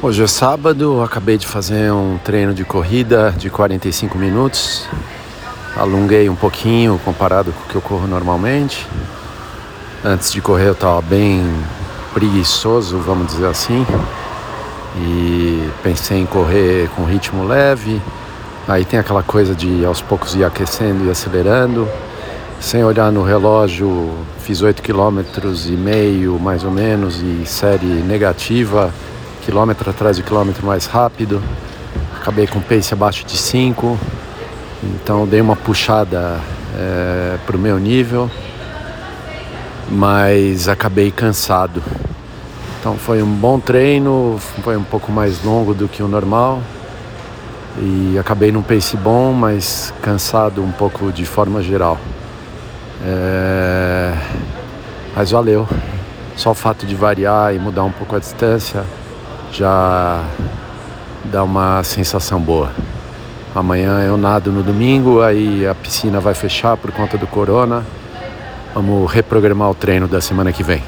Hoje é sábado, acabei de fazer um treino de corrida de 45 minutos. Alonguei um pouquinho comparado com o que eu corro normalmente. Antes de correr eu estava bem preguiçoso, vamos dizer assim. E pensei em correr com ritmo leve. Aí tem aquela coisa de aos poucos ir aquecendo e acelerando. Sem olhar no relógio, fiz 8 km e meio mais ou menos e série negativa quilômetro atrás de quilômetro mais rápido. Acabei com pace abaixo de 5, então dei uma puxada é, para o meu nível, mas acabei cansado. Então foi um bom treino, foi um pouco mais longo do que o normal e acabei num pace bom, mas cansado um pouco de forma geral. É... Mas valeu. Só o fato de variar e mudar um pouco a distância já dá uma sensação boa. Amanhã eu nado no domingo, aí a piscina vai fechar por conta do corona. Vamos reprogramar o treino da semana que vem.